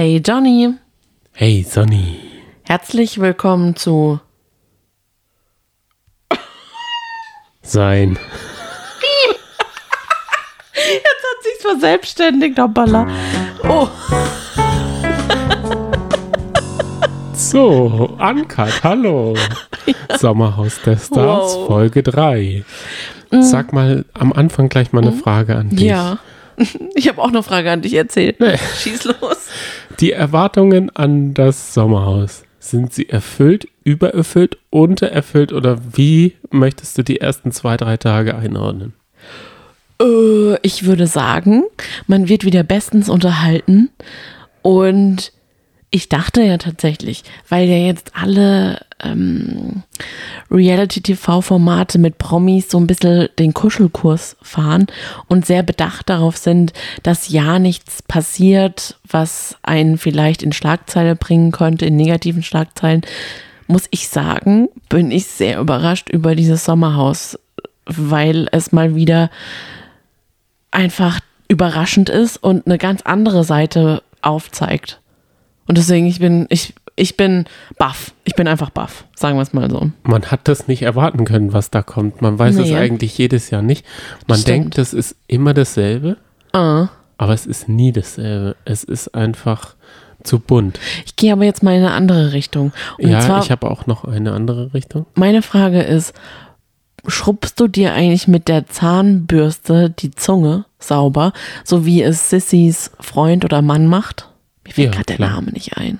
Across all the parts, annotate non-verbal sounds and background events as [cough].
Hey Johnny, Hey Sonny. herzlich willkommen zu Sein. Jetzt hat sich's verselbstständigt, hoppala. Oh, So, Uncut, hallo. Sommerhaus der Stars, Wow. Folge 3. Sag mal am Anfang gleich mal eine Frage an dich. ja. [laughs] Ich habe auch eine Frage an dich erzählt. Nee. Schieß los. Die Erwartungen an das Sommerhaus, sind sie erfüllt, übererfüllt, untererfüllt oder wie möchtest du die ersten zwei, drei Tage einordnen? Äh, ich würde sagen, man wird wieder bestens unterhalten. Und ich dachte ja tatsächlich, weil ja jetzt alle ähm, Reality-TV-Formate mit Promis so ein bisschen den Kuschelkurs fahren und sehr bedacht darauf sind, dass ja nichts passiert, was einen vielleicht in Schlagzeile bringen könnte, in negativen Schlagzeilen, muss ich sagen, bin ich sehr überrascht über dieses Sommerhaus, weil es mal wieder einfach überraschend ist und eine ganz andere Seite aufzeigt. Und deswegen, ich bin, ich, ich bin baff. Ich bin einfach baff, sagen wir es mal so. Man hat das nicht erwarten können, was da kommt. Man weiß es Nee. eigentlich jedes Jahr nicht. Man Stimmt. denkt, das ist immer dasselbe, Ah. aber es ist nie dasselbe. Es ist einfach zu bunt. Ich gehe aber jetzt mal in eine andere Richtung. Und ja, zwar, ich habe auch noch eine andere Richtung. meine Frage ist, schrubbst du dir eigentlich mit der Zahnbürste die Zunge sauber, so wie es Sissys Freund oder Mann macht? Mir fällt Ja, gerade der. Name nicht ein.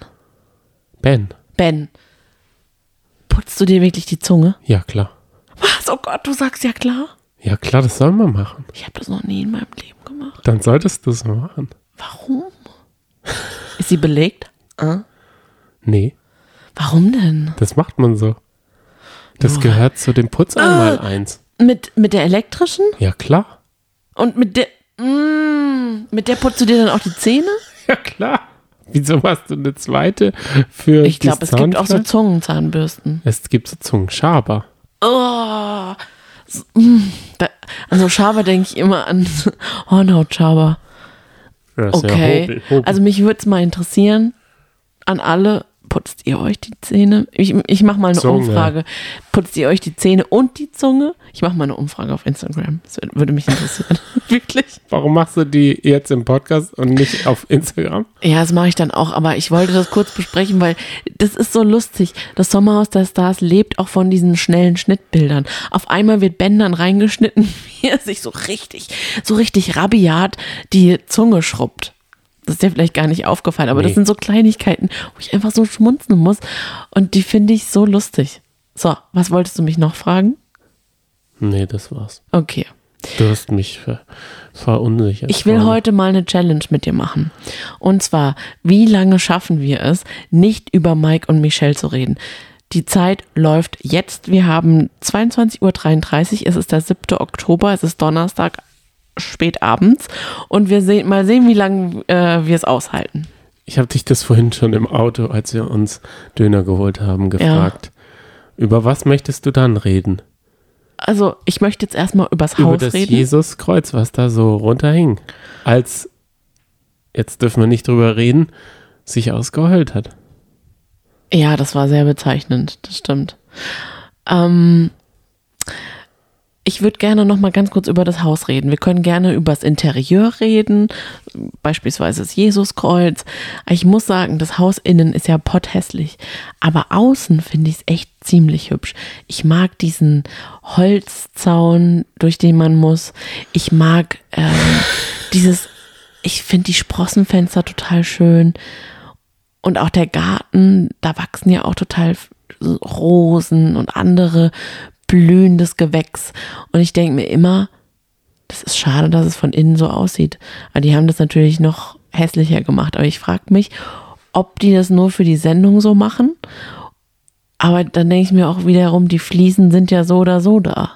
Ben. Ben, putzt du dir wirklich die Zunge? Ja, klar. Was? Oh Gott, du sagst ja klar. Ja, klar, das soll man machen. Ich habe das noch nie in meinem Leben gemacht. Dann solltest du es machen. Warum? Ist sie belegt? Ah. Nee, Warum denn? das macht man so. Das Boah. gehört zu dem Putz einmal eins. Mit, mit der elektrischen? Ja, klar. Und mit der. Mm, mit der putzt du dir dann auch die Zähne? [laughs] Ja, klar. [laughs] Wieso hast du eine zweite für Ich glaube, es gibt auch so? Zungenzahnbürsten. Es gibt so Zungenschaber. Oh. So, da, also Schaber denke ich immer an [laughs] Hornhautschaber. Ist ja Okay. Hobel, Hobel. Also mich würde es mal interessieren, an alle, putzt ihr euch die Zähne? Ich, ich mache mal eine Zunge. Umfrage. Putzt ihr euch die Zähne und die Zunge? Ich mache mal eine Umfrage auf Instagram. Das würde- mich interessieren. [laughs] Wirklich. Warum machst du die jetzt im Podcast und nicht auf Instagram? Ja, das mache ich dann auch, aber ich wollte das kurz besprechen, weil das ist so lustig. Das Sommerhaus der Stars lebt auch von diesen schnellen Schnittbildern. Auf einmal wird Ben dann reingeschnitten, [laughs] wie er sich so richtig, so richtig rabiat die Zunge schrubbt. Das ist dir vielleicht gar nicht aufgefallen, aber das Nee. sind so Kleinigkeiten, wo ich einfach so schmunzeln muss. Und die finde ich so lustig. So, was wolltest du mich noch fragen? Nee, das war's. Okay. Du hast mich ver verunsichert. Ich will heute mal eine Challenge mit dir machen. Und zwar, wie lange schaffen wir es, nicht über Mike und Michelle zu reden? Die Zeit läuft jetzt. Wir haben 22.33 Uhr. Es ist der 7. Oktober. Es ist Donnerstag spät abends. Und wir sehen, mal sehen, wie lange äh, wir es aushalten. Ich habe dich das vorhin schon im Auto, als wir uns Döner geholt haben, gefragt. Über was möchtest du dann reden? Also, ich möchte jetzt erstmal übers Über Haus das reden. Jesuskreuz, was da so runterhing. Als, jetzt dürfen wir nicht drüber reden, sich ausgeheult hat. Ja, das war sehr bezeichnend, das stimmt. Ähm, ich würde gerne noch mal ganz kurz über das Haus reden. Wir können gerne über das Interieur reden, beispielsweise das Jesuskreuz. Ich muss sagen, das Haus innen ist ja potthässlich, aber außen finde ich es echt ziemlich hübsch. Ich mag diesen Holzzaun, durch den man muss. Ich mag ähm, dieses, ich finde die Sprossenfenster total schön. Und auch der Garten, da wachsen ja auch total Rosen und andere blühendes Gewächs. Und ich denke mir immer, das ist schade, dass es von innen so aussieht. Aber die haben das natürlich noch hässlicher gemacht. Aber ich frage mich, ob die das nur für die Sendung so machen. Aber dann denke ich mir auch wiederum, die Fliesen sind ja so oder so da.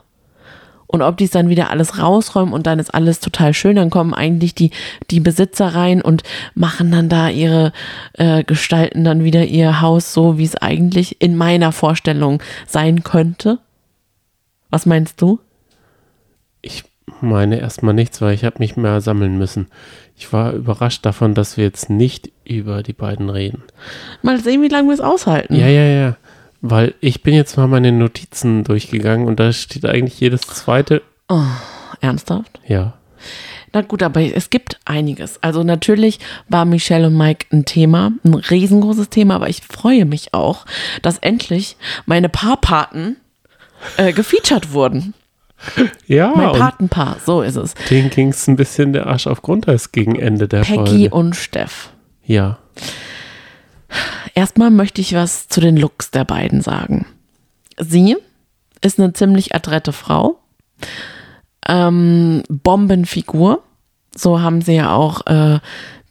Und ob die es dann wieder alles rausräumen und dann ist alles total schön, dann kommen eigentlich die, die Besitzer rein und machen dann da ihre, äh, gestalten dann wieder ihr Haus so, wie es eigentlich in meiner Vorstellung sein könnte. Was meinst du? Ich meine erstmal nichts, weil ich habe mich mehr sammeln müssen. Ich war überrascht davon, dass wir jetzt nicht über die beiden reden. Mal sehen, wie lange wir es aushalten. Ja, ja, ja. Weil ich bin jetzt mal meine Notizen durchgegangen und da steht eigentlich jedes zweite. Oh, ernsthaft? Ja. Na gut, aber es gibt einiges. Also natürlich war Michelle und Mike ein Thema, ein riesengroßes Thema, aber ich freue mich auch, dass endlich meine Paarpaten äh, gefeatured wurden. Ja, Mein Patenpaar, so ist es. denen ging es ein bisschen der Arsch auf Grundeis gegen Ende der Peggy Folge. und Steff. Ja. Erstmal möchte ich was zu den Looks der beiden sagen. Sie ist eine ziemlich adrette Frau. Ähm, Bombenfigur. So haben sie ja auch, äh,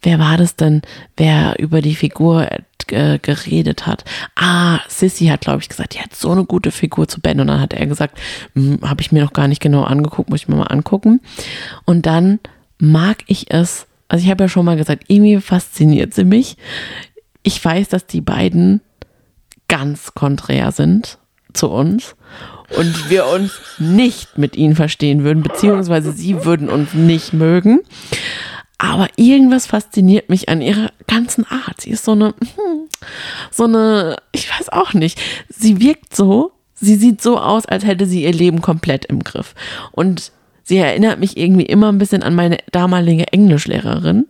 wer war das denn, wer über die Figur äh, geredet hat? Ah, Sissy hat, glaube ich, gesagt, die hat so eine gute Figur zu Ben. Und dann hat er gesagt, habe ich mir noch gar nicht genau angeguckt, muss ich mir mal angucken. Und dann mag ich es, also ich habe ja schon mal gesagt, irgendwie fasziniert sie mich. Ich weiß, dass die beiden ganz konträr sind zu uns und wir uns nicht mit ihnen verstehen würden, beziehungsweise sie würden uns nicht mögen. Aber irgendwas fasziniert mich an ihrer ganzen Art. Sie ist so eine, hm, so eine, ich weiß auch nicht. Sie wirkt so, sie sieht so aus, als hätte sie ihr Leben komplett im Griff. Und sie erinnert mich irgendwie immer ein bisschen an meine damalige Englischlehrerin.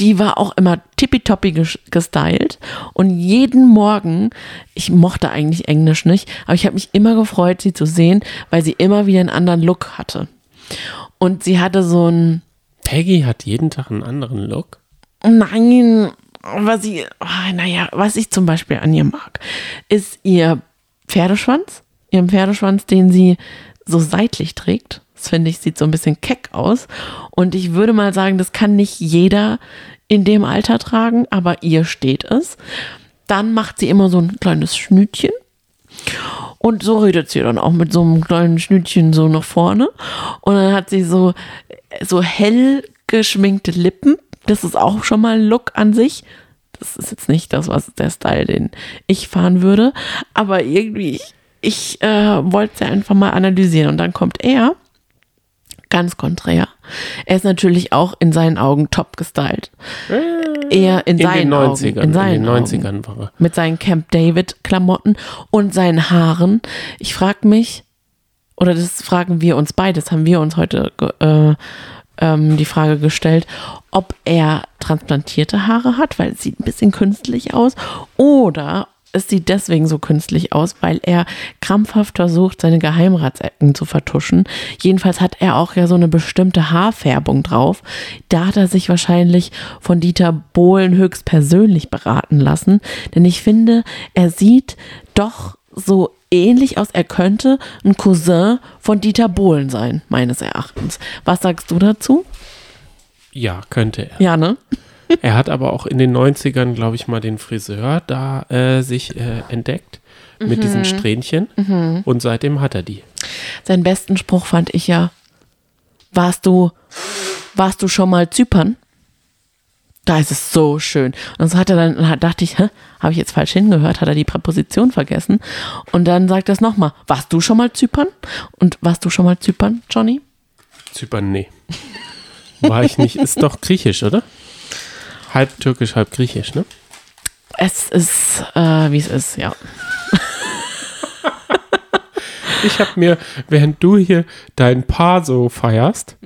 Die war auch immer tippitoppi ges- gestylt. Und jeden Morgen, ich mochte eigentlich Englisch nicht, aber ich habe mich immer gefreut, sie zu sehen, weil sie immer wieder einen anderen Look hatte. Und sie hatte so ein, Peggy hat jeden Tag einen anderen Look. Nein, was sie, oh, naja, was ich zum Beispiel an ihr mag, ist ihr Pferdeschwanz. Ihren Pferdeschwanz, den sie so seitlich trägt. Das finde ich, sieht so ein bisschen keck aus. Und ich würde mal sagen, das kann nicht jeder in dem Alter tragen, aber ihr steht es. Dann macht sie immer so ein kleines Schnütchen. Und so redet sie dann auch mit so einem kleinen Schnütchen so nach vorne. Und dann hat sie so, so hell geschminkte Lippen. Das ist auch schon mal ein Look an sich. Das ist jetzt nicht das, was der Style, den ich fahren würde. Aber irgendwie, ich, ich äh, wollte sie einfach mal analysieren. Und dann kommt er, ganz konträr. Er ist natürlich auch in seinen Augen top gestylt. Er in, In seinen den 90ern. Augen. In seinen in den Augen 90ern war er. mit seinen Camp David Klamotten und seinen Haaren. Ich frage mich, oder das fragen wir uns beide, das haben wir uns heute äh, ähm, die Frage gestellt, ob er transplantierte Haare hat, weil es sieht ein bisschen künstlich aus, oder es sieht deswegen so künstlich aus, weil er krampfhaft versucht, seine Geheimratsecken zu vertuschen. Jedenfalls hat er auch ja so eine bestimmte Haarfärbung drauf. Da hat er sich wahrscheinlich von Dieter Bohlen höchstpersönlich beraten lassen. Denn ich finde, er sieht doch so ähnlich aus. Er könnte ein Cousin von Dieter Bohlen sein, meines Erachtens. Was sagst du dazu? Ja, könnte er. Ja, ne? [laughs] Er hat aber auch in den 90ern, glaube ich, mal den Friseur da äh, sich äh, entdeckt mit Mhm. diesen Strähnchen. Und seitdem hat er die. Seinen besten Spruch fand ich ja. Warst du, warst du schon mal Zypern? Da ist es so schön. Und so hat er dann, dachte ich, hä, habe ich jetzt falsch hingehört? Hat er die Präposition vergessen? Und dann sagt er es nochmal. Warst du schon mal Zypern? Und warst du schon mal Zypern, Johnny? Zypern, nee. War ich nicht. Ist doch griechisch, oder? Halb türkisch, halb griechisch, ne? Es ist, äh, wie es ist, ja. Ich habe mir, während du hier dein Paar so feierst,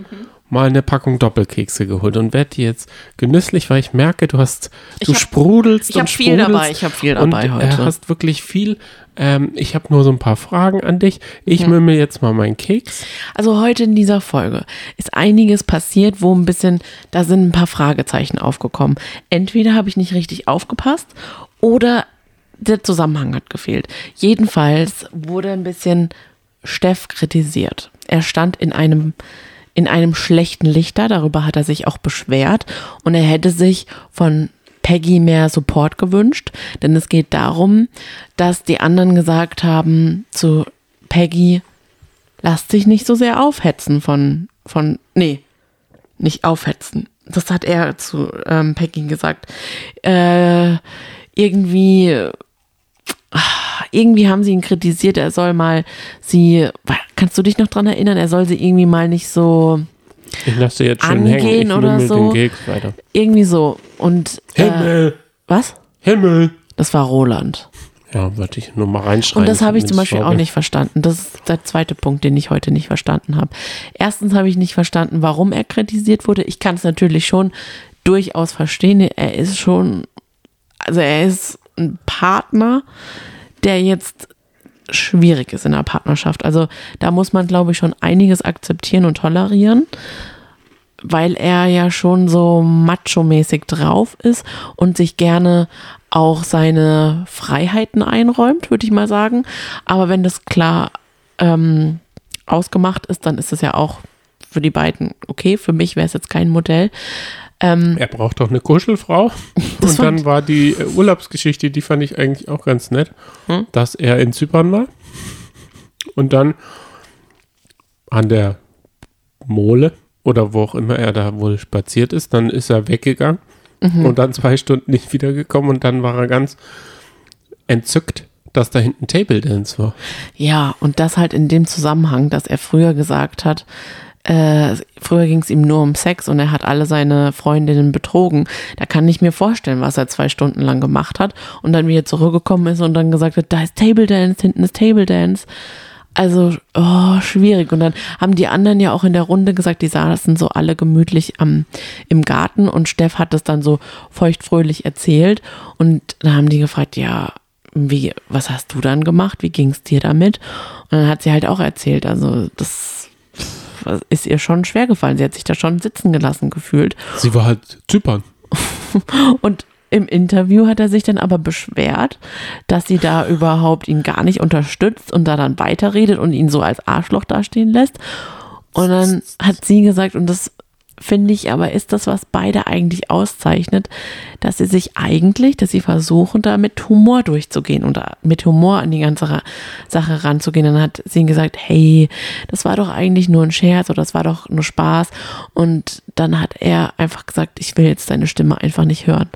mal eine Packung Doppelkekse geholt und werde die jetzt genüsslich, weil ich merke, du hast, du hab- sprudelst ich und hab viel sprudelst dabei, ich hab viel dabei und, heute. Äh, hast wirklich viel. Ähm, ich habe nur so ein paar Fragen an dich. Ich Mhm. mümmel jetzt mal meinen Keks. Also heute in dieser Folge ist einiges passiert, wo ein bisschen, da sind ein paar Fragezeichen aufgekommen. Entweder habe ich nicht richtig aufgepasst oder der Zusammenhang hat gefehlt. Jedenfalls wurde ein bisschen Steff kritisiert. Er stand in einem in einem schlechten Licht da, darüber hat er sich auch beschwert und er hätte sich von Peggy mehr Support gewünscht, denn es geht darum, dass die anderen gesagt haben zu Peggy, lass dich nicht so sehr aufhetzen von, von, nee, nicht aufhetzen. Das hat er zu ähm, Peggy gesagt. Äh, irgendwie, ah, irgendwie haben sie ihn kritisiert, er soll mal sie, kannst du dich noch dran erinnern, er soll sie irgendwie mal nicht so Ich lasse jetzt schon hängen. Ich oder so. den Keks weiter. Irgendwie so. Und äh, Himmel, was? Himmel. Das war Roland. Ja, wollte ich nur mal reinschreiben. Und das habe ich zum Beispiel auch nicht verstanden. Das ist der zweite Punkt, den ich heute nicht verstanden habe. Erstens habe ich nicht verstanden, warum er kritisiert wurde. Ich kann es natürlich schon durchaus verstehen. Er ist schon, also er ist ein Partner, der jetzt schwierig ist in der Partnerschaft. Also da muss man, glaube ich, schon einiges akzeptieren und tolerieren, weil er ja schon so macho-mäßig drauf ist und sich gerne auch seine Freiheiten einräumt, würde ich mal sagen. Aber wenn das klar ähm, ausgemacht ist, dann ist es ja auch für die beiden okay. Für mich wäre es jetzt kein Modell. Ähm, Er braucht doch eine Kuschelfrau. [laughs] Und dann war die äh, Urlaubsgeschichte, die fand ich eigentlich auch ganz nett, Hm? dass er in Zypern war und dann an der Mole oder wo auch immer er da wohl spaziert ist, dann ist er weggegangen Mhm. und dann zwei Stunden nicht wiedergekommen und dann war er ganz entzückt, dass da hinten Table Dance war. Ja, und das halt in dem Zusammenhang, dass er früher gesagt hat, äh, früher ging es ihm nur um Sex und er hat alle seine Freundinnen betrogen. Da kann ich mir vorstellen, was er zwei Stunden lang gemacht hat und dann wieder zurückgekommen ist und dann gesagt hat, da ist Table Dance, hinten ist Table Dance. Also, oh, schwierig. Und dann haben die anderen ja auch in der Runde gesagt, die saßen so alle gemütlich am, im Garten und Steff hat das dann so feuchtfröhlich erzählt. Und dann haben die gefragt, ja, wie, was hast du dann gemacht? Wie ging es dir damit? Und dann hat sie halt auch erzählt, also das ist ihr schon schwer gefallen. Sie hat sich da schon sitzen gelassen gefühlt. Sie war halt Zypern. [laughs] Und im Interview hat er sich dann aber beschwert, dass sie da überhaupt ihn gar nicht unterstützt und da dann weiterredet und ihn so als Arschloch dastehen lässt. Und dann hat sie gesagt, und das finde ich aber ist das, was beide eigentlich auszeichnet, dass sie sich eigentlich, dass sie versuchen, da mit Humor durchzugehen und mit Humor an die ganze Sache ranzugehen. Dann hat sie gesagt, hey, das war doch eigentlich nur ein Scherz oder das war doch nur Spaß. Und dann hat er einfach gesagt, ich will jetzt deine Stimme einfach nicht hören.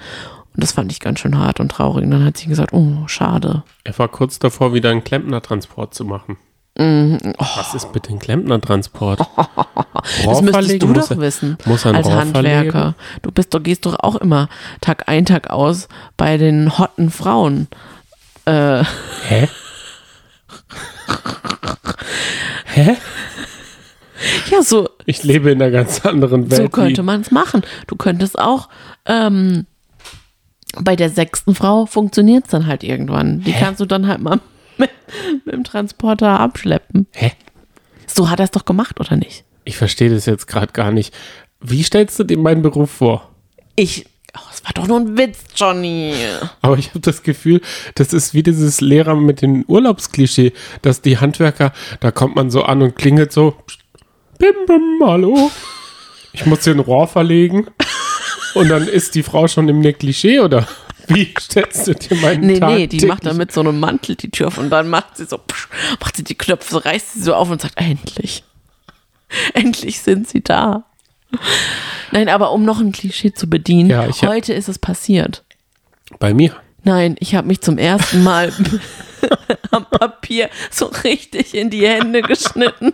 Und das fand ich ganz schön hart und traurig. Und dann hat sie gesagt, oh, schade. Er war kurz davor, wieder einen Klempnertransport zu machen. Mhm. Was ist bitte ein Klempnertransport? [laughs] Das müsstest du muss doch wissen muss als Rohr Handwerker. verlegen? Du bist doch, gehst doch auch immer Tag ein, Tag aus bei den hotten Frauen. Äh, Hä? Hä? ja, so, Ich lebe in einer ganz anderen Welt. so könnte man es machen. Du könntest auch ähm, bei der sechsten Frau funktioniert es dann halt irgendwann. Die kannst du dann halt mal mit, [laughs] mit dem Transporter abschleppen. Hä? So hat er es doch gemacht, oder nicht? Ich verstehe das jetzt gerade gar nicht. Wie stellst du dir meinen Beruf vor? Ich. Oh, das war doch nur ein Witz, Johnny. Aber ich habe das Gefühl, das ist wie dieses Lehrer mit dem Urlaubsklischee, dass die Handwerker, da kommt man so an und klingelt so, bim, bim, hallo. Ich muss hier ein Rohr verlegen. Und dann ist die Frau schon im Negligé oder [laughs] wie stellst du dir meinen Nee, Tag nee, die macht täglich- dann mit so einem Mantel die Tür auf und dann macht sie so, psch, macht sie die Knöpfe, so reißt sie so auf und sagt, endlich. Endlich sind sie da. Nein, aber um noch ein Klischee zu bedienen, Ja, hab- heute ist es passiert. Bei mir. Nein, ich habe mich zum ersten Mal [laughs] am Papier so richtig in die Hände geschnitten.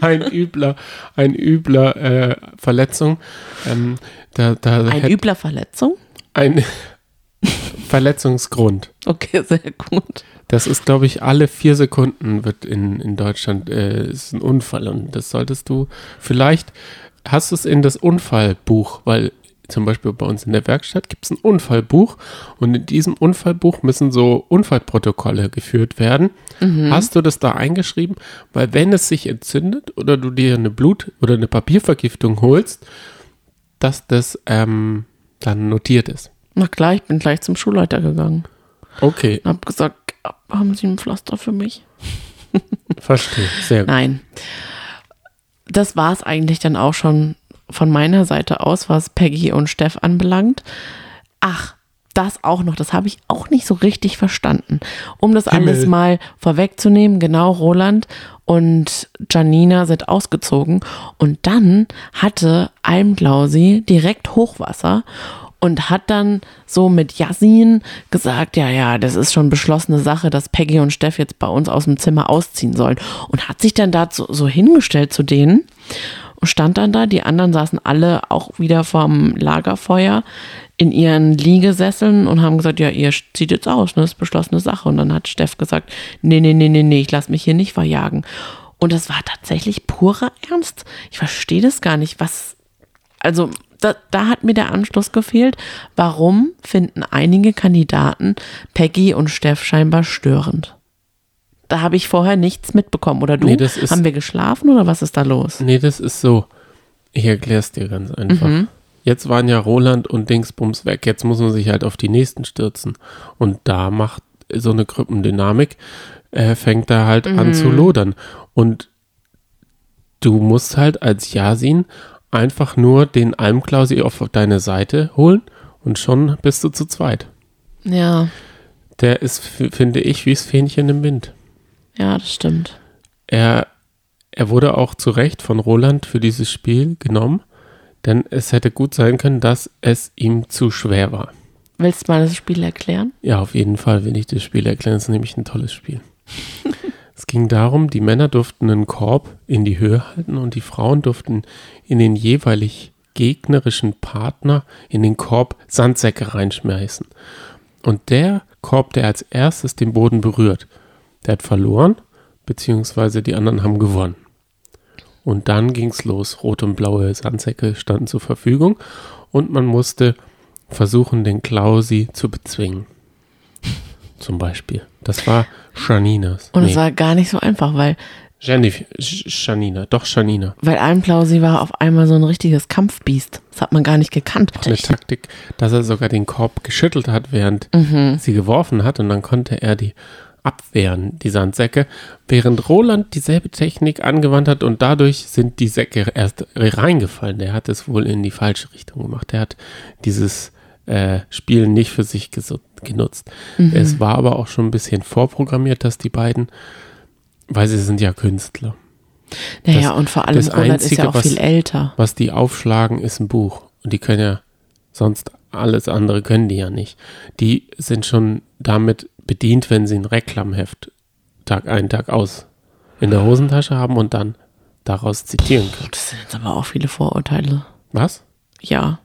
Ein übler, ein übler äh, Verletzung. Ähm, da, da Ein übler Verletzung? Ein [laughs] Verletzungsgrund. Okay, sehr gut. Das ist, glaube ich, alle vier Sekunden wird in, in Deutschland äh, ist ein Unfall und das solltest du vielleicht hast du es in das Unfallbuch, weil zum Beispiel bei uns in der Werkstatt gibt es ein Unfallbuch und in diesem Unfallbuch müssen so Unfallprotokolle geführt werden. Hast du das da eingeschrieben? Weil wenn es sich entzündet oder du dir eine Blut- oder eine Papiervergiftung holst, dass das ähm, dann notiert ist. Na klar, ich bin gleich zum Schulleiter gegangen Okay, und habe gesagt, haben Sie ein Pflaster für mich? verstehe. Sehr gut. Nein. Das war es eigentlich dann auch schon von meiner Seite aus, was Peggy und Steff anbelangt. Ach, das auch noch, das habe ich auch nicht so richtig verstanden. Um das Himmel. alles mal vorwegzunehmen, genau, Roland und Janina sind ausgezogen und dann hatte Almglausi direkt Hochwasser und hat dann so mit Yasin gesagt, ja, ja, das ist schon beschlossene Sache, dass Peggy und Steff jetzt bei uns aus dem Zimmer ausziehen sollen und hat sich dann dazu so hingestellt zu denen stand dann da, die anderen saßen alle auch wieder vorm Lagerfeuer in ihren Liegesesseln und haben gesagt, ja, ihr zieht jetzt aus, ne, das ist beschlossene Sache. Und dann hat Steff gesagt, nee, nee, nee, nee, nee, ich lasse mich hier nicht verjagen. Und das war tatsächlich purer Ernst. Ich verstehe das gar nicht, was, also da, da hat mir der Anschluss gefehlt. Warum finden einige Kandidaten Peggy und Steff scheinbar störend? Da habe ich vorher nichts mitbekommen. Oder du? Nee, das ist- Haben wir geschlafen oder was ist da los? Nee, das ist so. Ich erkläre es dir ganz einfach. Mhm. Jetzt waren ja Roland und Dingsbums weg. Jetzt muss man sich halt auf die nächsten stürzen. Und da macht so eine Gruppendynamik, äh, fängt da halt an Mhm. zu lodern. Und du musst halt als Yasin einfach nur den Almklausi auf deine Seite holen und schon bist du zu zweit. Ja, Der ist, finde ich, wie das Fähnchen im Wind. ja, das stimmt. Er, er wurde auch zu Recht von Roland für dieses Spiel genommen, denn es hätte gut sein können, dass es ihm zu schwer war. Willst du mal das Spiel erklären? Ja, auf jeden Fall will ich das Spiel erklären. Es ist nämlich ein tolles Spiel. [laughs] es ging darum, die Männer durften einen Korb in die Höhe halten und die Frauen durften in den jeweilig gegnerischen Partner in den Korb Sandsäcke reinschmeißen. Und der Korb, der als erstes den Boden berührt, der hat verloren, beziehungsweise die anderen haben gewonnen. Und dann ging's los. Rote und blaue Sandsäcke standen zur Verfügung und man musste versuchen, den Klausi zu bezwingen. Zum Beispiel. Das war Janinas. Und es Nee, war gar nicht so einfach, weil, Jennifer, Janina, doch Janina. weil Almklausi war auf einmal so ein richtiges Kampfbiest. Das hat man gar nicht gekannt. Eine Taktik, dass er sogar den Korb geschüttelt hat, während Mhm. sie geworfen hat und dann konnte er die abwehren, die Sandsäcke, während Roland dieselbe Technik angewandt hat und dadurch sind die Säcke erst reingefallen. Der hat es wohl in die falsche Richtung gemacht. Der hat dieses äh, Spiel nicht für sich genutzt. Mhm. Es war aber auch schon ein bisschen vorprogrammiert, dass die beiden, weil sie sind ja Künstler. Naja, das- und vor allem Roland ist ja Einzige, auch was- viel älter. Was die aufschlagen, ist ein Buch. Und die können ja sonst alles andere können die ja nicht. Die sind schon damit bedient, wenn sie ein Reklamheft Tag ein, Tag aus in der Hosentasche haben und dann daraus zitieren können. Das sind jetzt aber auch viele Vorurteile. Was? Ja.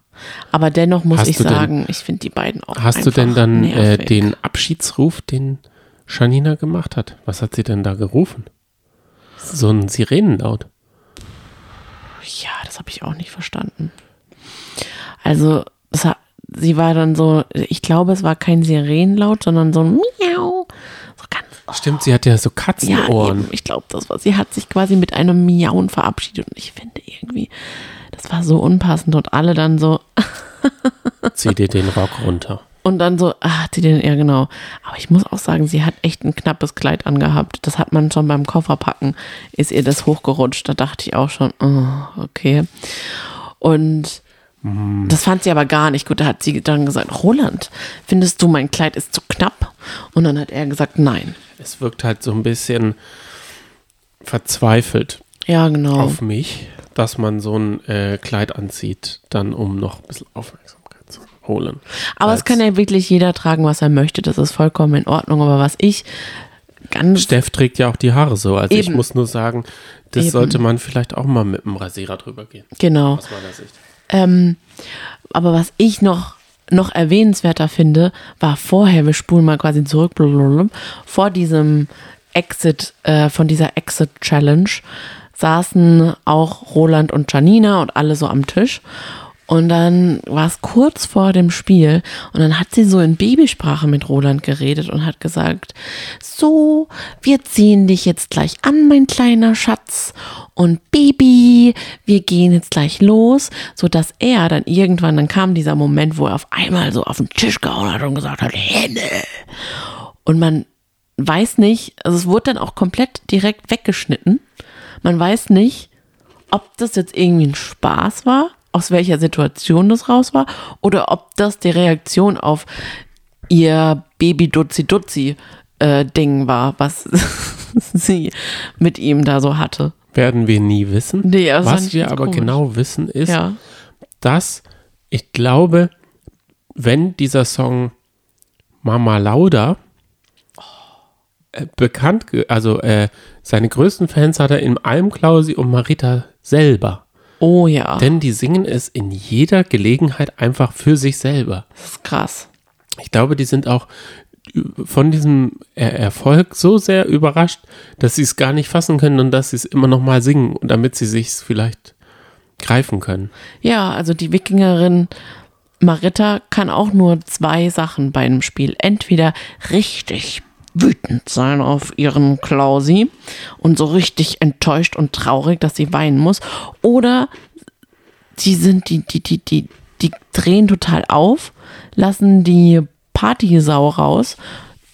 Aber dennoch muss Hast ich du denn- sagen, ich finde die beiden auch Hast du denn dann äh, den Abschiedsruf, den Janina gemacht hat? Was hat sie denn da gerufen? So ein Sirenenlaut. Ja, das habe ich auch nicht verstanden. Also, es hat, sie war dann so, ich glaube, es war kein Sirenenlaut, sondern so ein Miau. So ganz, oh, Stimmt, sie hat ja so ja, Katzenohren. eben, ich glaube, das war, sie hat sich quasi mit einem Miauen verabschiedet und ich finde irgendwie, das war so unpassend und alle dann so, [laughs] Zieh dir den Rock runter. und dann so, ah, sie den, ja genau. Aber ich muss auch sagen, sie hat echt ein knappes Kleid angehabt. Das hat man schon beim Kofferpacken, ist ihr das hochgerutscht. Da dachte ich auch schon, oh, okay. Und das fand sie aber gar nicht gut. Da hat sie dann gesagt, Roland, findest du, mein Kleid ist zu knapp? Und dann hat er gesagt, nein. Es wirkt halt so ein bisschen verzweifelt Ja, genau. auf mich, dass man so ein äh, Kleid anzieht, dann um noch ein bisschen Aufmerksamkeit zu holen. aber es kann ja wirklich jeder tragen, was er möchte. Das ist vollkommen in Ordnung. Aber was ich ganz Steff trägt ja auch die Haare so. Also ich Eben. muss nur sagen, das Eben. sollte man vielleicht auch mal mit dem Rasierer drüber gehen. genau. Aus meiner Sicht. Ähm, aber was ich noch, noch erwähnenswerter finde, war vorher, wir spulen mal quasi zurück, blablabla, vor diesem Exit, äh, von dieser Exit-Challenge saßen auch Roland und Janina und alle so am Tisch. Und dann war es kurz vor dem Spiel und dann hat sie so in Babysprache mit Roland geredet und hat gesagt, so, wir ziehen dich jetzt gleich an, mein kleiner Schatz. Und Baby, wir gehen jetzt gleich los, sodass er dann irgendwann, dann kam dieser Moment, wo er auf einmal so auf den Tisch gehauen hat und gesagt hat, Henne. Und man weiß nicht, also es wurde dann auch komplett direkt weggeschnitten. Man weiß nicht, ob das jetzt irgendwie ein Spaß war, aus welcher Situation das raus war, oder ob das die Reaktion auf ihr Baby-Dutzi-Dutzi-Ding war, was [laughs] sie mit ihm da so hatte. Werden wir nie wissen. Nee, Was wir aber komisch. genau wissen ist, Ja. dass ich glaube, wenn dieser Song Mama Lauda äh, bekannt, also äh, seine größten Fans hat er im Almklausi und Marita selber. Oh ja. Denn die singen es in jeder Gelegenheit einfach für sich selber. Das ist krass. Ich glaube, die sind auch von diesem er Erfolg so sehr überrascht, dass sie es gar nicht fassen können und dass sie es immer noch mal singen, damit sie sich vielleicht greifen können. Ja, also die Wikingerin Maritta kann auch nur zwei Sachen bei einem Spiel. Entweder richtig wütend sein auf ihren Klausi und so richtig enttäuscht und traurig, dass sie weinen muss. Oder sie sind die, die, die, die, die drehen total auf, lassen die Partysau raus.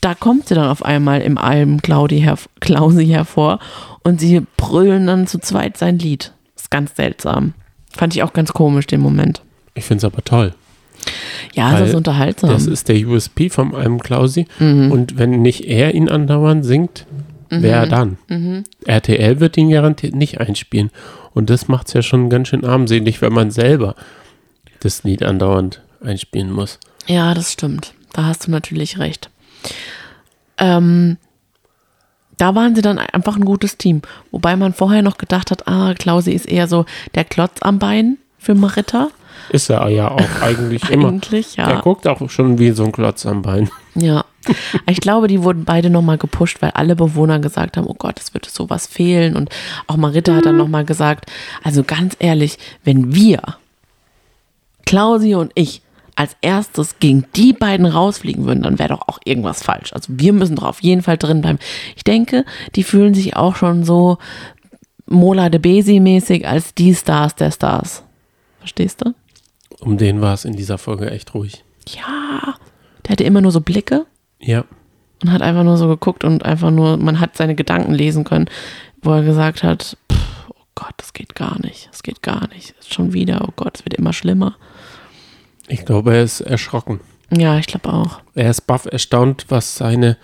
Da kommt sie dann auf einmal im Album Claudi herv Klausi hervor und sie brüllen dann zu zweit sein Lied. ist ganz seltsam. Fand ich auch ganz komisch, den Moment. Ich finde es aber toll. Ja, das ist unterhaltsam. Das ist der USP vom Alben Klausi. Mhm. Und wenn nicht er ihn andauernd singt, mhm. wer dann? Mhm. RTL wird ihn garantiert nicht einspielen. Und das macht es ja schon ganz schön armselig, wenn man selber das Lied andauernd einspielen muss. Ja, das stimmt. Da hast du natürlich recht. Ähm, da waren sie dann einfach ein gutes Team. Wobei man vorher noch gedacht hat, ah, Klausi ist eher so der Klotz am Bein für Maritta. Ist er ja auch [laughs] eigentlich immer. eigentlich, ja. Der guckt auch schon wie so ein Klotz am Bein. Ja. [laughs] Ich glaube, die wurden beide nochmal gepusht, weil alle Bewohner gesagt haben, oh Gott, es wird sowas fehlen. Und auch Maritta hat dann nochmal gesagt, also ganz ehrlich, wenn wir, Klausi und ich, als erstes gegen die beiden rausfliegen würden, dann wäre doch auch irgendwas falsch. Also wir müssen doch auf jeden Fall drin bleiben. Ich denke, die fühlen sich auch schon so Mola de Besi mäßig als die Stars der Stars. Verstehst du? Um den war es in dieser Folge echt ruhig. Ja, der hatte immer nur so Blicke. Ja. Und hat einfach nur so geguckt und einfach nur, man hat seine Gedanken lesen können, wo er gesagt hat, pff, oh Gott, das geht gar nicht, das geht gar nicht. Ist schon wieder, oh Gott, es wird immer schlimmer. Ich glaube, er ist erschrocken. Ja, ich glaube auch. Er ist baff erstaunt, was seine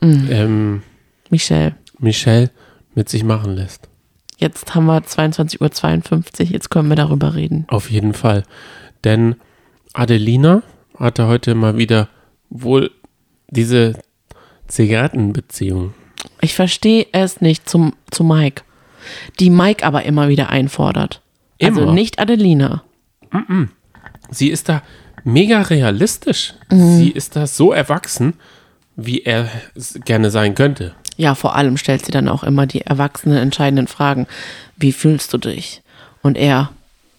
mhm. ähm, Michelle. Michelle mit sich machen lässt. Jetzt haben wir 22.52 Uhr, jetzt können wir darüber reden. Auf jeden Fall. Denn Adelina hatte heute mal wieder wohl diese Zigarettenbeziehung. Ich verstehe es nicht zum, zu Mike. Die Mike aber immer wieder einfordert. Also immer. Also nicht Adelina. Sie ist da mega realistisch. Mhm. Sie ist da so erwachsen, wie er gerne sein könnte. Ja, vor allem stellt sie dann auch immer die erwachsenen, entscheidenden Fragen. Wie fühlst du dich? Und er,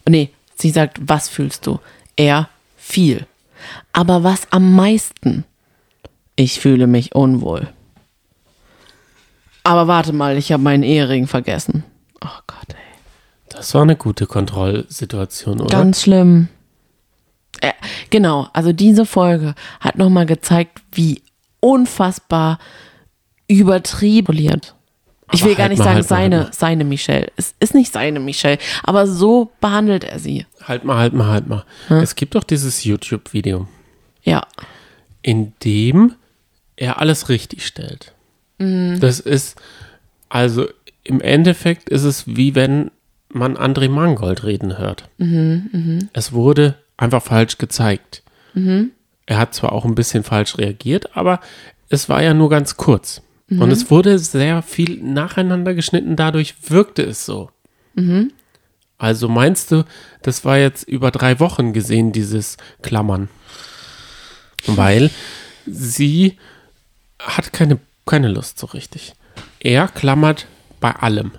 nee, sie sagt, was fühlst du? Er, viel. Aber was am meisten? Ich fühle mich unwohl. Aber warte mal, ich habe meinen Ehering vergessen. Oh Gott, ey. Das war eine gute Kontrollsituation, oder? Ganz schlimm. Äh, genau, also diese Folge hat nochmal gezeigt, wie unfassbar übertrieben. Ich will gar halt nicht mal, sagen halt seine, mal, halt seine Michelle. Es ist nicht seine Michelle, aber so behandelt er sie. Halt mal, halt mal, halt mal. Hm? Es gibt doch dieses YouTube-Video. Ja. In dem er alles richtig stellt. Mhm. Das ist, also im Endeffekt ist es wie wenn man André Mangold reden hört. Mhm, mh. Es wurde einfach falsch gezeigt. Mhm. Er hat zwar auch ein bisschen falsch reagiert, aber es war ja nur ganz kurz. Mhm. Und es wurde sehr viel nacheinander geschnitten, dadurch wirkte es so. Mhm. Also meinst du, das war jetzt über drei Wochen gesehen, dieses Klammern? Weil sie hat keine, keine Lust so richtig. Er klammert bei allem.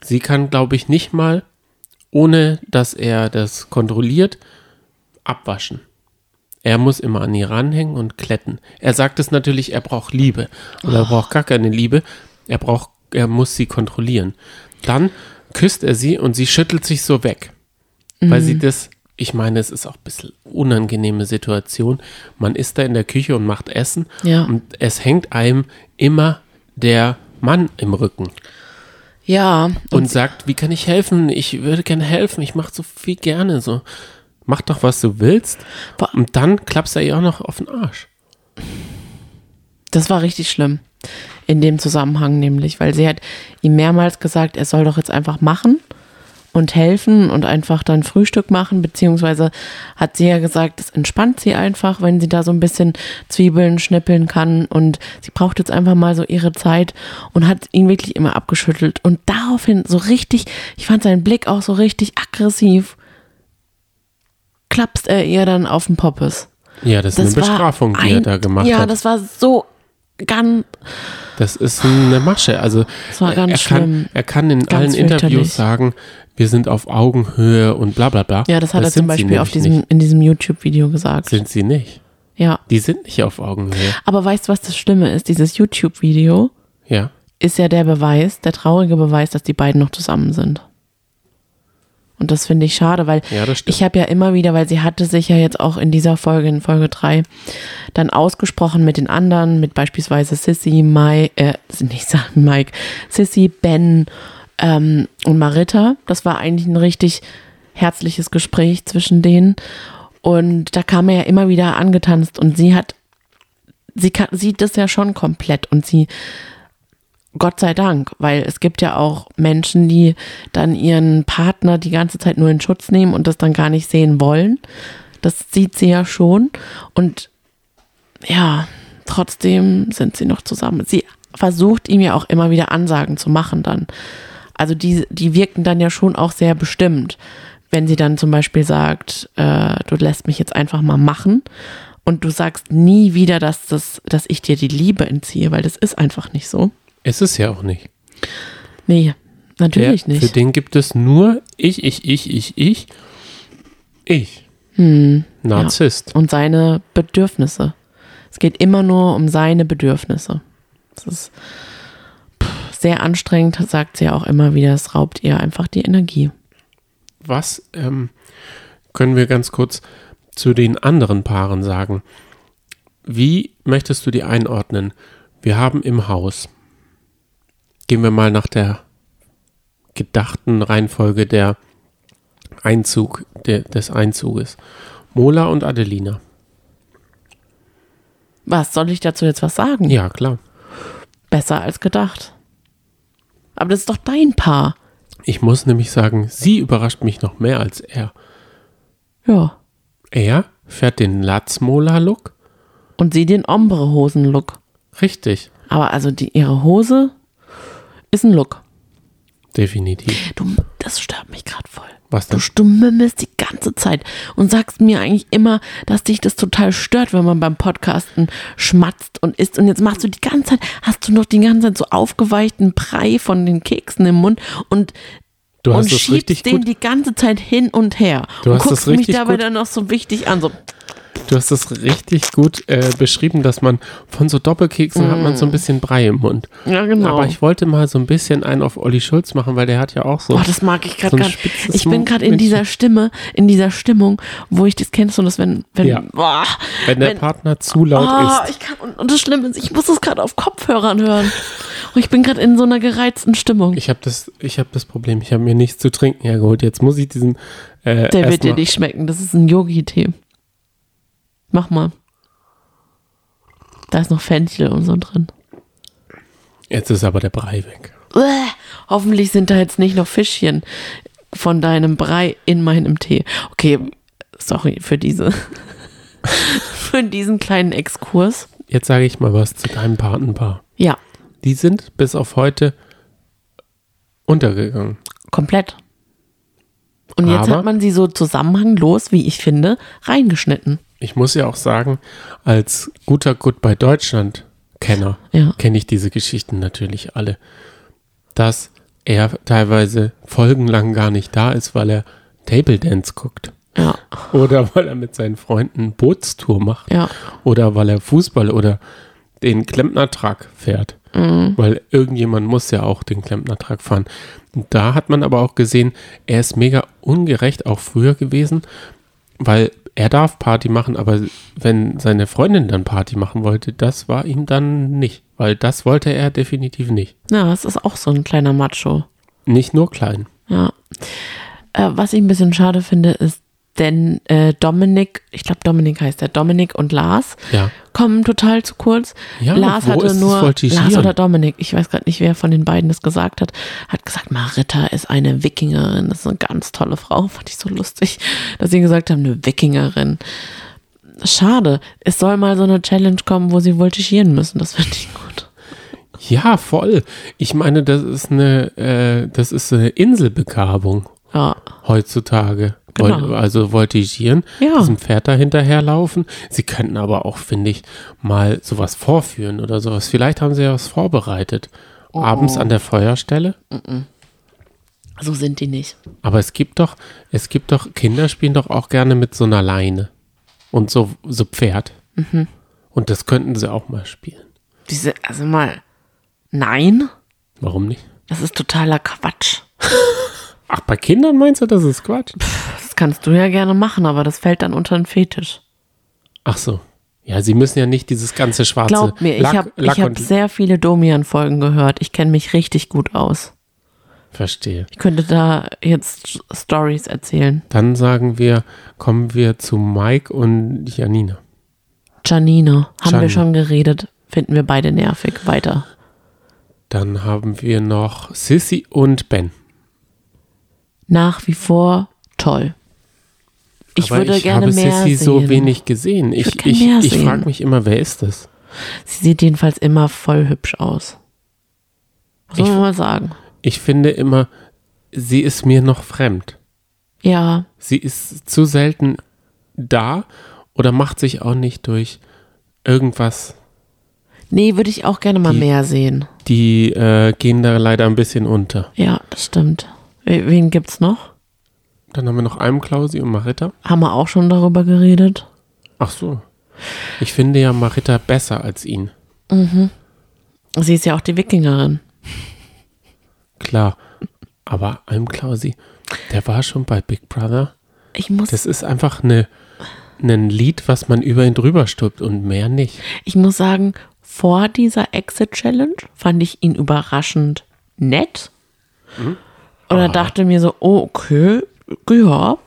Sie kann, glaube ich, nicht mal, ohne dass er das kontrolliert, abwaschen. Er muss immer an ihr ranhängen und kletten. Er sagt es natürlich, er braucht Liebe. Und er braucht gar keine Liebe. Er braucht, er muss sie kontrollieren. Dann küsst er sie und sie schüttelt sich so weg. Mhm. Weil sie das, ich meine, es ist auch ein bisschen unangenehme Situation. Man ist da in der Küche und macht Essen. Ja. Und es hängt einem immer der Mann im Rücken. Ja. Und, und sagt, wie kann ich helfen? Ich würde gerne helfen. Ich mache so viel gerne so mach doch, was du willst. Und dann klappst er ihr auch noch auf den Arsch. Das war richtig schlimm. In dem Zusammenhang nämlich, weil sie hat ihm mehrmals gesagt, er soll doch jetzt einfach machen. und helfen und einfach dann Frühstück machen, beziehungsweise hat sie ja gesagt, es entspannt sie einfach, wenn sie da so ein bisschen Zwiebeln schnippeln kann und sie braucht jetzt einfach mal so ihre Zeit und hat ihn wirklich immer abgeschüttelt und daraufhin so richtig, ich fand seinen Blick auch so richtig aggressiv, klapst er ihr dann auf den Poppes. Ja, das ist eine Bestrafung, die er da gemacht ja, hat. das war so ganz, Das ist eine Masche. Also Das war ganz er, kann, schlimm. er kann in Ganz allen. Interviews sagen, wir sind auf Augenhöhe und bla bla bla. ja, das hat er sind zum Beispiel auf diesem, Nicht. in diesem YouTube-Video gesagt. Sind sie nicht. ja. Die sind nicht auf Augenhöhe. Aber weißt du, was das Schlimme ist? Dieses YouTube-Video Ja. ist ja der Beweis, der traurige Beweis, dass die beiden noch zusammen sind. Und das finde ich schade, weil Ja, ich habe ja immer wieder, weil sie hatte sich ja jetzt auch in dieser Folge, in Folge 3, dann ausgesprochen mit den anderen, mit beispielsweise Sissy, Mike, äh, nicht sagen Mike, Sissy, Ben ähm, und Marita. Das war eigentlich ein richtig herzliches Gespräch zwischen denen. Und da kam er ja immer wieder angetanzt und sie hat, sie kann, sieht das ja schon komplett und sie, Gott sei Dank, weil es gibt ja auch Menschen, die dann ihren Partner die ganze Zeit nur in Schutz nehmen und das dann gar nicht sehen wollen. Das sieht sie ja schon. Und ja, trotzdem sind sie noch zusammen. Sie versucht ihm ja auch immer wieder Ansagen zu machen dann. Also die, die wirken dann ja schon auch sehr bestimmt. Wenn sie dann zum Beispiel sagt, äh, du lässt mich jetzt einfach mal machen und du sagst nie wieder, dass, das, dass ich dir die Liebe entziehe, weil das ist einfach nicht so. Es ist ja auch nicht. Nee, natürlich Der, nicht. Für den gibt es nur ich, ich, ich, ich, ich, ich. Hm, Narzisst. und seine Bedürfnisse. Es geht immer nur um seine Bedürfnisse. Das ist pff, sehr anstrengend, sagt sie ja auch immer wieder. Es raubt ihr einfach die Energie. Was ähm, können wir ganz kurz zu den anderen Paaren sagen? Wie möchtest du die einordnen? Wir haben im Haus, gehen wir mal nach der gedachten Reihenfolge der Einzug, der, des Einzuges. Mola und Adelina. Was, soll ich dazu jetzt was sagen? Ja, klar. Besser als gedacht. Aber das ist doch dein Paar. Ich muss nämlich sagen, sie überrascht mich noch mehr als er. Ja. Er fährt den Latz-Mola-Look. Und sie den Ombre-Hosen-Look. Richtig, Aber also die, ihre Hose ist ein Look. definitiv. Du, das stört mich gerade voll. Was Du, denn? du mümmelst die ganze Zeit und sagst mir eigentlich immer, dass dich das total stört, wenn man beim Podcasten schmatzt und isst. Und jetzt machst du die ganze Zeit, hast du noch die ganze Zeit so aufgeweichten Brei von den Keksen im Mund und, Du hast und schiebst richtig den gut die ganze Zeit hin und her. Du und hast guckst das richtig mich dabei gut- dann noch so wichtig an. So, Du hast das richtig gut äh, beschrieben, dass man von so Doppelkeksen hat man so ein bisschen Brei im Mund. ja, genau. Aber ich wollte mal so ein bisschen einen auf Olli Schulz machen, weil der hat ja auch so. Oh, das mag ich gerade so spitzes Ich bin gerade in dieser Stimme, in dieser Stimmung, wo ich das kennst und das, wenn, wenn, Ja. boah, wenn der wenn- Partner zu laut Oh, ist. ich kann, und, und das Schlimme ist, ich muss es gerade auf Kopfhörern hören. Und ich bin gerade in so einer gereizten Stimmung. Ich habe das, ich habe das Problem, ich habe mir nichts zu trinken hergeholt. Jetzt muss ich diesen. Äh, Der wird dir nicht schmecken. Das ist ein Yogi-Tee. Mach mal. Da ist noch Fenchel und so drin. Jetzt ist aber der Brei weg. Uäh, hoffentlich sind da jetzt nicht noch Fischchen von deinem Brei in meinem Tee. Okay, sorry für diese, [laughs] für diesen kleinen Exkurs. Jetzt sage ich mal was zu deinem Patenpaar. Ja, Die sind bis auf heute untergegangen. komplett. Und jetzt Aber- hat man sie so zusammenhanglos, wie ich finde, reingeschnitten. Ich muss ja auch sagen, als guter Goodbye Deutschland-Kenner Ja. kenne ich diese Geschichten natürlich alle. Dass er teilweise folgenlang gar nicht da ist, weil er Table Dance guckt. Ja, Oder weil er mit seinen Freunden Bootstour macht. ja. Oder weil er Fußball oder den Klempnertrag fährt. Mhm. Weil irgendjemand muss ja auch den Klempnertrag fahren. Und da hat man aber auch gesehen, er ist mega ungerecht, auch früher gewesen, weil er darf Party machen, aber wenn seine Freundin dann Party machen wollte, das war ihm dann nicht. Weil das wollte er definitiv nicht. Ja, das ist auch so ein kleiner Macho. Nicht nur klein. Ja. Äh, was ich ein bisschen schade finde, ist, denn äh, Dominik, ich glaube Dominik heißt der, Dominik und Lars Ja. kommen total zu kurz. Ja, Lars hatte nur? Lars oder Dominik, ich weiß gerade nicht, wer von den beiden das gesagt hat, hat gesagt, Maritta ist eine Wikingerin, das ist eine ganz tolle Frau, fand ich so lustig, dass sie gesagt haben, eine Wikingerin. Schade, es soll mal so eine Challenge kommen, wo sie voltigieren müssen, das finde ich gut. Ja, voll. Ich meine, das ist eine, äh, das ist eine Inselbegabung Ja, heutzutage. Genau. Also voltigieren, Ja. diesem Pferd da hinterherlaufen. Sie könnten aber auch, finde ich, mal sowas vorführen oder sowas. Vielleicht haben sie ja was vorbereitet. Oh, Abends an der Feuerstelle. so sind die nicht. Aber es gibt doch, es gibt doch, Kinder spielen doch auch gerne mit so einer Leine. Und so, so Pferd. Mhm. Und das könnten sie auch mal spielen. Diese, also mal, nein, Warum nicht? das ist totaler Quatsch. [laughs] Ach, bei Kindern meinst du, das ist Quatsch? Das kannst du ja gerne machen, aber das fällt dann unter den Fetisch. Ach so. Ja, sie müssen ja nicht dieses ganze schwarze Glaub mir, ich Lack, habe Lack hab sehr viele Domian-Folgen gehört. Ich kenne mich richtig gut aus. verstehe. Ich könnte da jetzt Stories erzählen. Dann sagen wir, kommen wir zu Mike und Janina. Janine, haben Janine. wir schon geredet. Finden wir beide nervig. Weiter. Dann haben wir noch Sissy und Ben. Nach wie vor toll. Ich Aber würde ich gerne habe mehr Sissy sehen. so wenig gesehen. Ich, ich, ich sehen. frage mich immer, wer ist das? Sie sieht jedenfalls immer voll hübsch aus. Was soll Ich- man mal sagen? Ich finde immer, sie ist mir noch fremd. Ja, Sie ist zu selten da oder macht sich auch nicht durch irgendwas. nee, würde ich auch gerne mal Die- mehr sehen. Die äh, gehen da leider ein bisschen unter. Ja, das stimmt. We- Wen gibt's noch? Dann haben wir noch Alm Klausi und Marita. Haben wir auch schon darüber geredet? Ach so. Ich finde ja Marita besser als ihn. Sie ist ja auch die Wikingerin. Klar. Aber Alm Klausi, der war schon bei Big Brother. Ich muss, Das ist einfach eine, ein Lied, was man über ihn drüber stülpt und mehr nicht. ich muss sagen, vor dieser Exit-Challenge fand ich ihn überraschend nett. Oder dachte mir so, oh, okay, ja.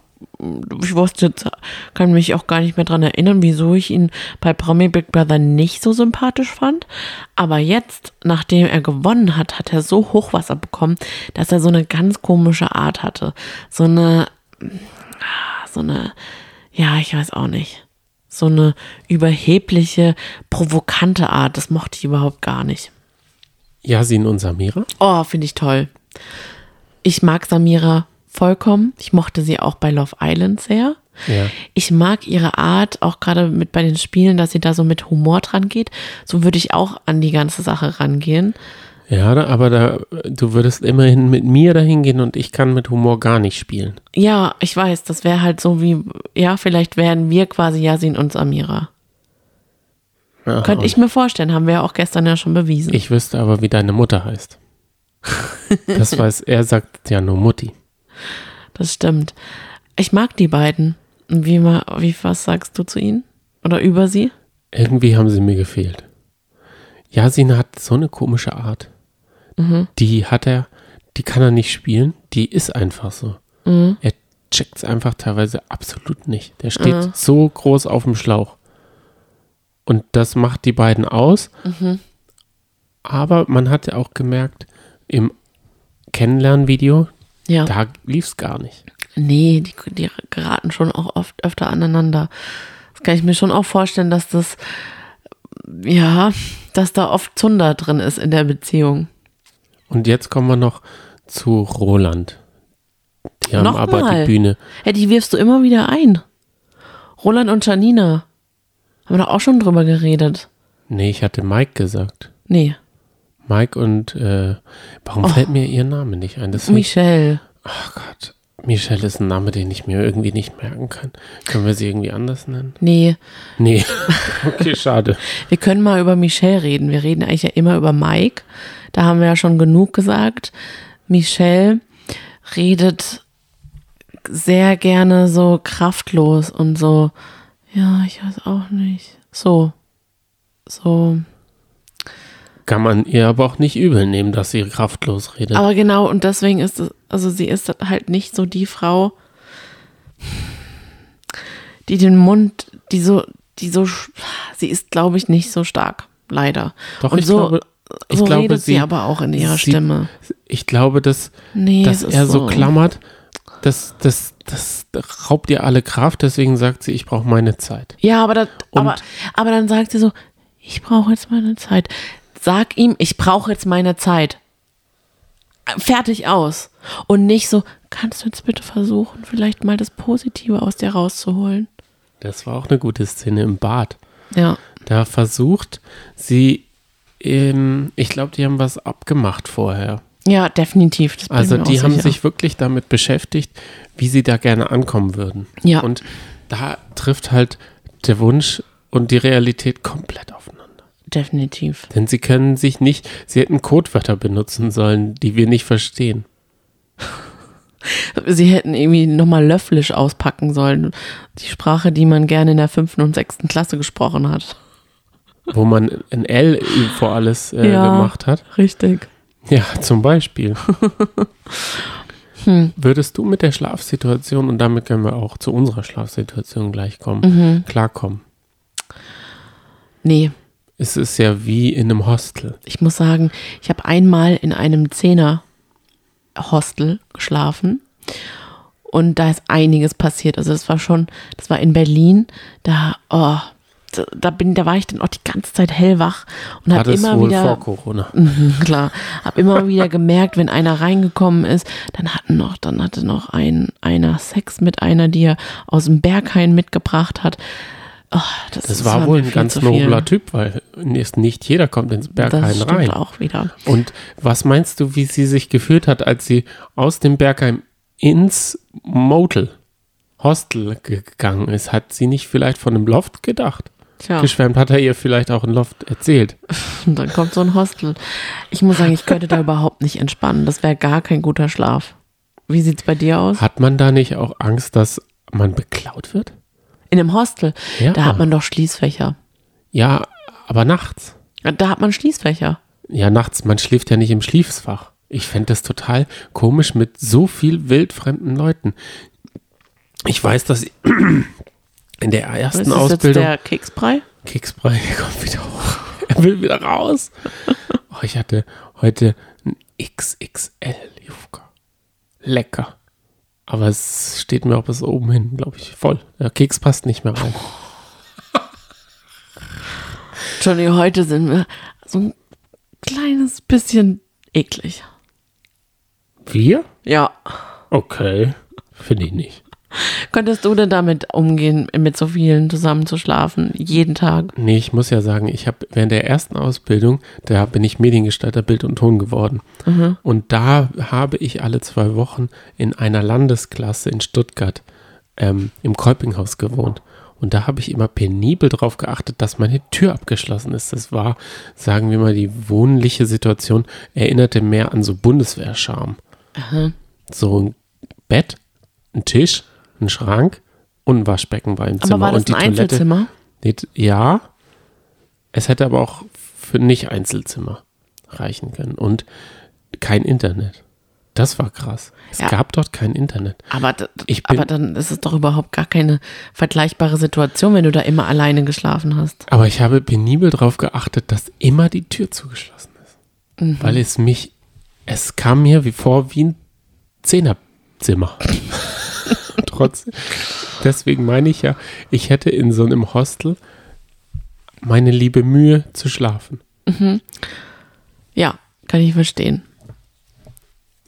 Ich wusste jetzt, kann mich auch gar nicht mehr dran erinnern, wieso ich ihn bei Promi Big Brother nicht so sympathisch fand. Aber jetzt, nachdem er gewonnen hat, hat er so Hochwasser bekommen, dass er so eine ganz komische Art hatte. So eine, ah, so eine, ja, ich weiß auch nicht. So eine überhebliche, provokante Art. Das mochte ich überhaupt gar nicht. Yasin und Samira? Oh, finde ich toll. Ich mag Samira vollkommen. Ich mochte sie auch bei Love Island sehr. Ja. Ich mag ihre Art, auch gerade mit bei den Spielen, dass sie da so mit Humor dran geht. So würde ich auch an die ganze Sache rangehen. Ja, aber da, du würdest immerhin mit mir dahin gehen und ich kann mit Humor gar nicht spielen. Ja, ich weiß, das wäre halt so wie, ja, vielleicht wären wir quasi Yasin und Samira. Könnte ich mir vorstellen, haben wir ja auch gestern ja schon bewiesen. Ich wüsste aber, wie deine Mutter heißt. Das [laughs] weiß, er sagt ja nur Mutti. Das stimmt. Ich mag die beiden. Wie, wie was sagst du zu ihnen? Oder über sie? Irgendwie haben sie mir gefehlt. Yasin hat so eine komische Art. Die hat er, die kann er nicht spielen, die ist einfach so. Er checkt es einfach teilweise absolut nicht. Der steht so groß auf dem Schlauch. Und das macht die beiden aus. Aber man hat ja auch gemerkt, im Kennenlernvideo, Ja. da lief es gar nicht. Nee, die, die geraten schon auch oft öfter aneinander. Das kann ich mir schon auch vorstellen, dass das, ja, dass da oft Zunder drin ist in der Beziehung. Und jetzt kommen wir noch zu Roland. Die haben Nochmal. aber die Bühne. Ja, die wirfst du immer wieder ein. Roland und Janina. Haben wir doch auch schon drüber geredet. Nee, ich hatte Mike gesagt. Nee, Mike und äh, warum fällt mir ihr Name nicht ein? Das Michelle. Ach Gott. Michelle ist ein Name, den ich mir irgendwie nicht merken kann. Können wir sie irgendwie anders nennen? Nee, Nee. [laughs] okay, schade. wir können mal über Michelle reden. Wir reden eigentlich ja immer über Mike. Da haben wir ja schon genug gesagt. Michelle redet sehr gerne so kraftlos und so, ja, ich weiß auch nicht. So, so. Kann man ihr aber auch nicht übel nehmen, dass sie kraftlos redet. Aber genau, und deswegen ist es, also sie ist halt nicht so die Frau, die den Mund, die so, die so, sie ist, glaube ich, nicht so stark, leider. Doch, Und ich so, glaube, ich so glaube, redet sie, sie- aber auch in ihrer sie- Stimme. Ich glaube, dass, Nee, dass er so klammert, das, das, das raubt ihr alle Kraft, deswegen sagt sie, ich brauche meine Zeit. Ja, aber, das, aber, aber dann sagt sie so, ich brauche jetzt meine Zeit. Sag ihm, ich brauche jetzt meine Zeit. Fertig aus. Und nicht so, kannst du jetzt bitte versuchen, vielleicht mal das Positive aus dir rauszuholen? Das war auch eine gute Szene im Bad. Ja. Da versucht sie, ähm, ich glaube, die haben was abgemacht vorher. Ja, definitiv. Also die haben sicher. sich wirklich damit beschäftigt, wie sie da gerne ankommen würden. Ja. Und da trifft halt der Wunsch und die Realität komplett aufeinander. Definitiv. Denn sie können sich nicht, sie hätten Codewörter benutzen sollen, die wir nicht verstehen. [laughs] Sie hätten irgendwie nochmal Löfflisch auspacken sollen. Die Sprache, die man gerne in der fünften und sechsten Klasse gesprochen hat. Wo man ein L vor alles äh, Ja. gemacht hat. Richtig. Ja, zum Beispiel. [laughs] Hm. Würdest du mit der Schlafsituation, und damit können wir auch zu unserer Schlafsituation gleich kommen, Mhm. klarkommen? Nee, Es ist ja wie in einem Hostel. ich muss sagen, ich habe einmal in einem Zehner-Hostel geschlafen und da ist einiges passiert. Also das war schon, das war in Berlin, da, oh, da, bin, da war ich dann auch die ganze Zeit hellwach und habe immer wohl wieder, vor Corona? [laughs] Mhm, klar, habe immer wieder gemerkt, wenn einer reingekommen ist, dann hatten noch, dann hatte noch ein einer Sex mit einer, die er aus dem Berghain mitgebracht hat. Oh, das Das war wohl ein ganz nobler Typ, weil nicht jeder kommt ins Berghain Das rein. auch wieder. Und was meinst du, wie sie sich gefühlt hat, als sie aus dem Bergheim ins Motel, Hostel gegangen ist? Hat sie nicht vielleicht von einem Loft gedacht? Tja. Geschwärmt hat er ihr vielleicht auch ein Loft erzählt. [laughs] Und dann kommt so ein Hostel. Ich muss sagen, ich könnte da [laughs] überhaupt nicht entspannen. Das wäre gar kein guter Schlaf. Wie sieht's bei dir aus? Hat man da nicht auch Angst, dass man beklaut wird? In einem Hostel, Ja. da hat man doch Schließfächer. Ja, aber nachts. Da hat man Schließfächer. Ja, nachts, man schläft ja nicht im Schließfach. Ich fände das total komisch mit so viel wildfremden Leuten. Ich weiß, dass [clears throat] in der Ist ersten das jetzt Ausbildung der Keksbrei? Keksbrei [laughs] kommt wieder hoch. Er will wieder raus. Oh, ich hatte heute ein XXL Jufka. Lecker. Aber es steht mir auch bis oben hin, glaube ich, voll. Der Keks passt nicht mehr rein. [laughs] Johnny, heute sind wir so ein kleines bisschen eklig. Wir? Ja. Okay. Finde ich nicht. Könntest du denn damit umgehen, mit so vielen zusammen zu schlafen, jeden Tag? Nee, ich muss ja sagen, ich habe während der ersten Ausbildung, da bin ich Mediengestalter Bild und Ton geworden. Und da habe ich alle zwei Wochen in einer Landesklasse in Stuttgart ähm, im Kolpinghaus gewohnt. Und da habe ich immer penibel darauf geachtet, dass meine Tür abgeschlossen ist. Das war, sagen wir mal, die wohnliche Situation erinnerte mehr an so Bundeswehrscharm. So ein Bett, ein Tisch, ein Schrank und ein Waschbecken war im Zimmer. Aber war das und die ein Toilette, Einzelzimmer? Nicht- Ja, es hätte aber auch für Nicht-Einzelzimmer reichen können und kein Internet. Das war krass. Es Ja. gab dort kein Internet. Aber, Ich aber dann ist es doch überhaupt gar keine vergleichbare Situation, wenn du da immer alleine geschlafen hast. Aber ich habe penibel darauf geachtet, dass immer die Tür zugeschlossen ist. Mhm. Weil es mich, es kam mir wie vor wie ein Zehnerzimmer. [laughs] Trotzdem. Deswegen meine ich ja, ich hätte in so einem Hostel meine liebe Mühe zu schlafen. Ja, kann ich verstehen.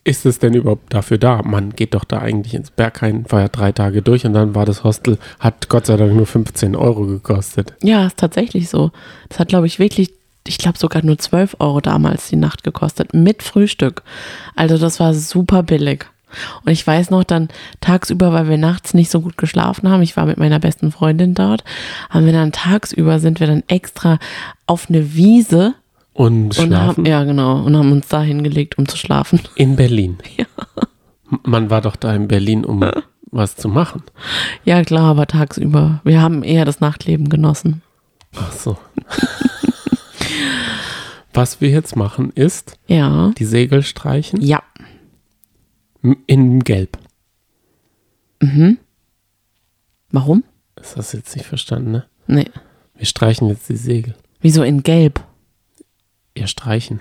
ist es denn überhaupt dafür da? Man geht doch da eigentlich ins Berghain, war ja drei Tage durch und dann war das Hostel, hat Gott sei Dank nur 15 Euro gekostet. Ja, ist tatsächlich so. Das hat, glaube ich, wirklich, ich glaube sogar nur 12 Euro damals die Nacht gekostet, mit Frühstück. Also das war super billig. Und ich weiß noch dann tagsüber, weil wir nachts nicht so gut geschlafen haben, ich war mit meiner besten Freundin dort, haben wir dann tagsüber, sind wir dann extra auf eine Wiese Und und schlafen haben, ja genau, und haben uns da hingelegt, um zu schlafen. [laughs] in Berlin. M- Man war doch da in Berlin, um [laughs] was zu machen. Ja klar, aber tagsüber. Wir haben eher das Nachtleben genossen. Ach so. [laughs] was wir jetzt machen ist, Ja. die Segel streichen Ja. In Gelb. Warum? Das hast du jetzt nicht verstanden, ne? Nee. Wir streichen jetzt die Segel. Wieso in Gelb? Wir streichen.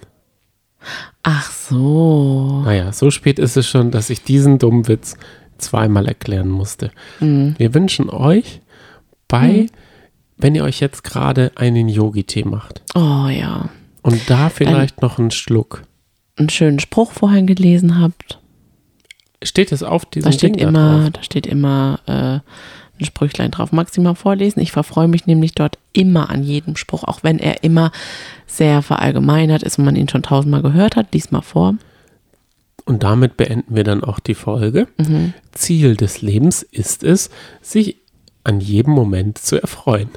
Ach so. Naja, so spät ist es schon, dass ich diesen dummen Witz zweimal erklären musste. Mhm. Wir wünschen euch bei, wenn ihr euch jetzt gerade einen Yogi-Tee macht Oh ja. und da vielleicht noch einen Schluck. Einen schönen Spruch vorhin gelesen habt. Steht es auf diesem Da steht Ding immer, drauf? da steht immer äh, ein Sprüchlein drauf. Magst du mal vorlesen? Ich verfreue mich nämlich dort immer an jedem Spruch, auch wenn er immer sehr verallgemeinert ist und man ihn schon tausendmal gehört hat. Lies mal vor. Und damit beenden wir dann auch die Folge. Mhm. Ziel des Lebens ist es, sich an jedem Moment zu erfreuen.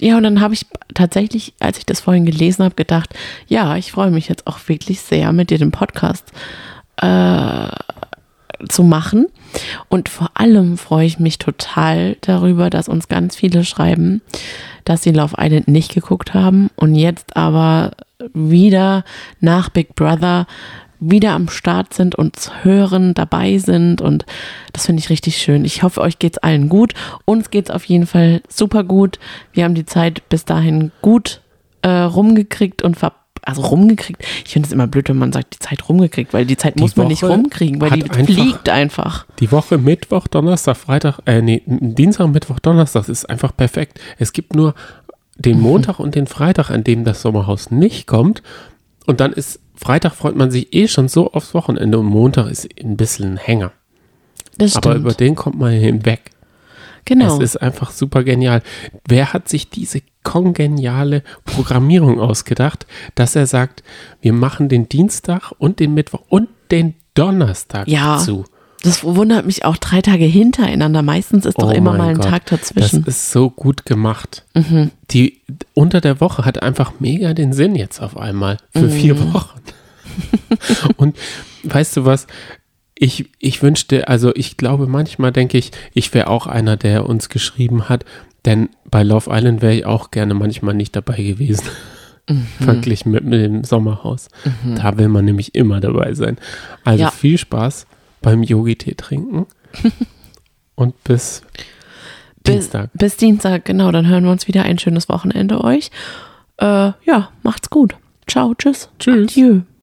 Ja, und dann habe ich tatsächlich, als ich das vorhin gelesen habe, gedacht, ja, ich freue mich jetzt auch wirklich sehr, mit dir den Podcast äh, zu machen. Und vor allem freue ich mich total darüber, dass uns ganz viele schreiben, dass sie Love Island nicht geguckt haben und jetzt aber wieder nach Big Brother wieder am Start sind und hören, dabei sind und das finde ich richtig schön. Ich hoffe, euch geht's allen gut. Uns geht's auf jeden Fall super gut. Wir haben die Zeit bis dahin gut äh, rumgekriegt und ver also rumgekriegt. Ich finde es immer blöd, wenn man sagt, die Zeit rumgekriegt, weil die Zeit Die muss man nicht Woche rumkriegen, weil die einfach- fliegt einfach. Die Woche Mittwoch, Donnerstag, Freitag, äh, nee, Dienstag, Mittwoch, Donnerstag ist einfach perfekt. Es gibt nur den Montag und den Freitag, an dem das Sommerhaus nicht kommt. Und dann ist Freitag freut man sich eh schon so aufs Wochenende und Montag ist ein bisschen ein Hänger. Das Aber stimmt. über den kommt man hinweg. genau. Es ist einfach super genial. Wer hat sich diese kongeniale Programmierung ausgedacht, dass er sagt, wir machen den Dienstag und den Mittwoch und den Donnerstag Ja. zu? Das wundert mich auch drei Tage hintereiner. Meistens ist doch Oh immer mal ein Gott, Tag dazwischen. Mhm. Das ist so gut gemacht. Die unter der Woche hat einfach mega den Sinn jetzt auf einmal für Mhm. vier Wochen. [laughs] Und weißt du was? Ich, ich wünschte, also ich glaube, manchmal denke ich, ich wäre auch einer, der uns geschrieben hat, denn bei Love Island wäre ich auch gerne manchmal nicht dabei gewesen. Mhm. [laughs] Verglichen mit, mit dem Sommerhaus. Da will man nämlich immer dabei sein. Also Ja. viel Spaß beim Yogi-Tee trinken. [laughs] Und bis bis, Dienstag. bis Dienstag, genau. Dann hören wir uns wieder. Ein schönes Wochenende euch. Äh, ja, macht's gut. Ciao, tschüss. Tschüss. Adieu.